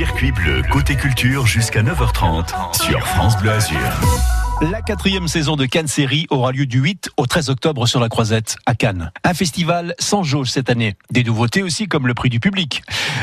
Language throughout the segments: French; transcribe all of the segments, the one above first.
Circuit bleu côté culture jusqu'à 9h30 sur France Bleu Azur. La quatrième saison de Cannes Série aura lieu du 8 au 13 octobre sur la Croisette, à Cannes. Un festival sans jauge cette année. Des nouveautés aussi comme le prix du public.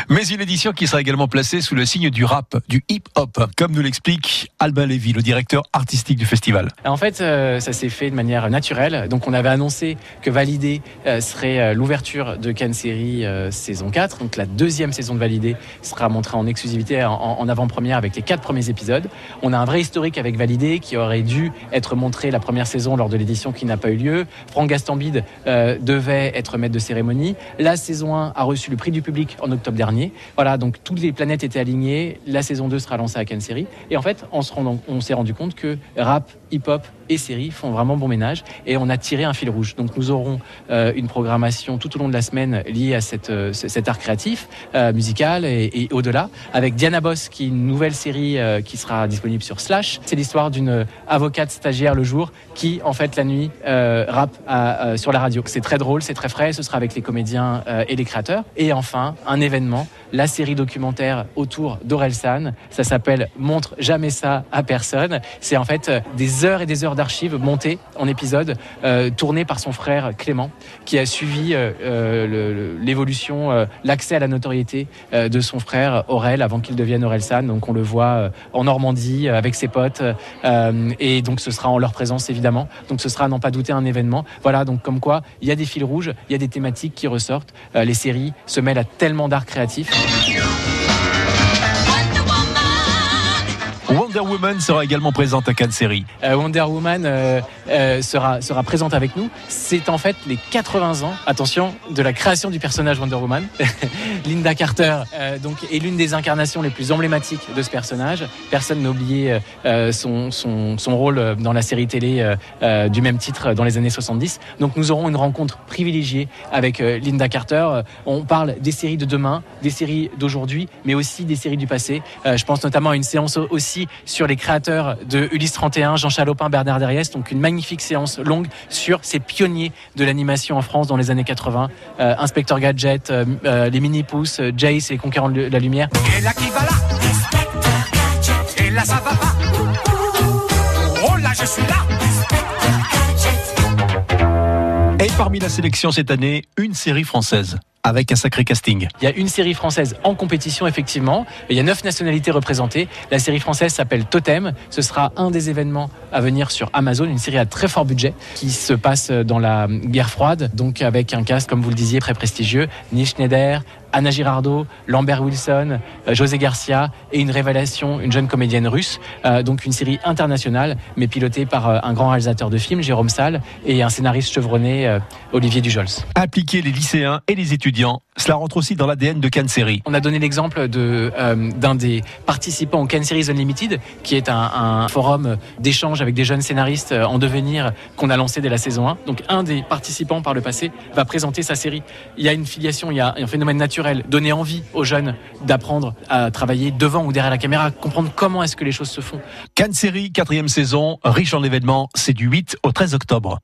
Mais une édition qui sera également placée sous le signe du rap, du hip-hop, comme nous l'explique Albin Lévy, le directeur artistique du festival. En fait, euh, ça s'est fait de manière naturelle. Donc on avait annoncé que Validé euh, serait euh, l'ouverture de Cannes Série saison 4. Donc la deuxième saison de Validé sera montrée en exclusivité en, en avant-première avec les quatre premiers épisodes. On a un vrai historique avec Validé qui aurait dû être montré la première saison lors de l'édition qui n'a pas eu lieu. Franck Gastambide euh, devait être maître de cérémonie. La saison 1 a reçu le prix du public en octobre dernier. Voilà, donc toutes les planètes étaient alignées. La saison 2 sera lancée à Cannes Série. Et en fait, on s'est rendu compte que rap, hip-hop et séries font vraiment bon ménage et on a tiré un fil rouge. Donc nous aurons euh, une programmation tout au long de la semaine liée à euh, cet art créatif, musical et, et au-delà, avec Diana Boss qui est une nouvelle série qui sera disponible sur Slash. C'est l'histoire d'une avocate stagiaire le jour qui, en fait, la nuit, euh, rappe euh, sur la radio. C'est très drôle, c'est très frais, ce sera avec les comédiens euh, et les créateurs. Et enfin, un événement, la série documentaire autour d'Orelsan. Ça s'appelle Montre jamais ça à personne. C'est en fait des heures et des heures d'archives montées en épisodes, tournées par son frère Clément, qui a suivi l'évolution, l'accès à la notoriété de son frère Aurel avant qu'il devienne Orelsan. Donc on le voit en Normandie avec ses potes. Et donc ce sera en leur présence évidemment. Donc ce sera, n'en pas douter, un événement. Voilà, donc comme quoi, il y a des fils rouges, il y a des thématiques qui ressortent. Euh, les séries se mêlent à tellement d'art créatif. Wonder Woman sera également présente à Cannes Série. Euh, Wonder Woman euh, euh, sera, sera présente avec nous. C'est en fait les 80 ans, attention, de la création du personnage Wonder Woman. Linda Carter donc, est l'une des incarnations les plus emblématiques de ce personnage. Personne n'a oublié son, son, son, rôle dans la série télé du même titre dans les années 70. Donc nous aurons une rencontre privilégiée avec Linda Carter. On parle des séries de demain, des séries d'aujourd'hui, mais aussi des séries du passé. je pense notamment à une séance aussi sur les créateurs de Ulysse 31, Jean Chalopin, Bernard Derriès. Donc une magnifique séance longue sur ces pionniers de l'animation en France dans les années 80. Euh, Inspecteur Gadget, euh, euh, les mini-pousses, Jace et les conquérants de la lumière. Et là qui va là? Et là ça va pas? Oh là je suis là Et parmi la sélection cette année, une série française avec un sacré casting. Il y a une série française en compétition, effectivement. Il y a neuf nationalités représentées. La série française s'appelle Totem. Ce sera un des événements à venir sur Amazon, une série à très fort budget qui se passe dans la guerre froide, donc avec un cast, comme vous le disiez, très prestigieux. Niche Schneider, Anna Girardot, Lambert Wilson, euh, José Garcia et une révélation, une jeune comédienne russe. Euh, donc une série internationale, mais pilotée par euh, un grand réalisateur de films, Jérôme Salle, et un scénariste chevronné, Olivier Dujols. Appliquer les lycéens et les étudiants, cela rentre aussi dans l'ADN de Cannes Série. On a donné l'exemple d'un des participants au Cannes Series Unlimited, qui est un, un forum d'échange avec des jeunes scénaristes en devenir qu'on a lancé dès la saison 1. Donc un des participants par le passé va présenter sa série. Il y a une filiation, il y a un phénomène naturel donner envie aux jeunes d'apprendre à travailler devant ou derrière la caméra, comprendre comment est-ce que les choses se font. Cannes Série, quatrième saison, riche en événements, c'est du 8 au 13 octobre.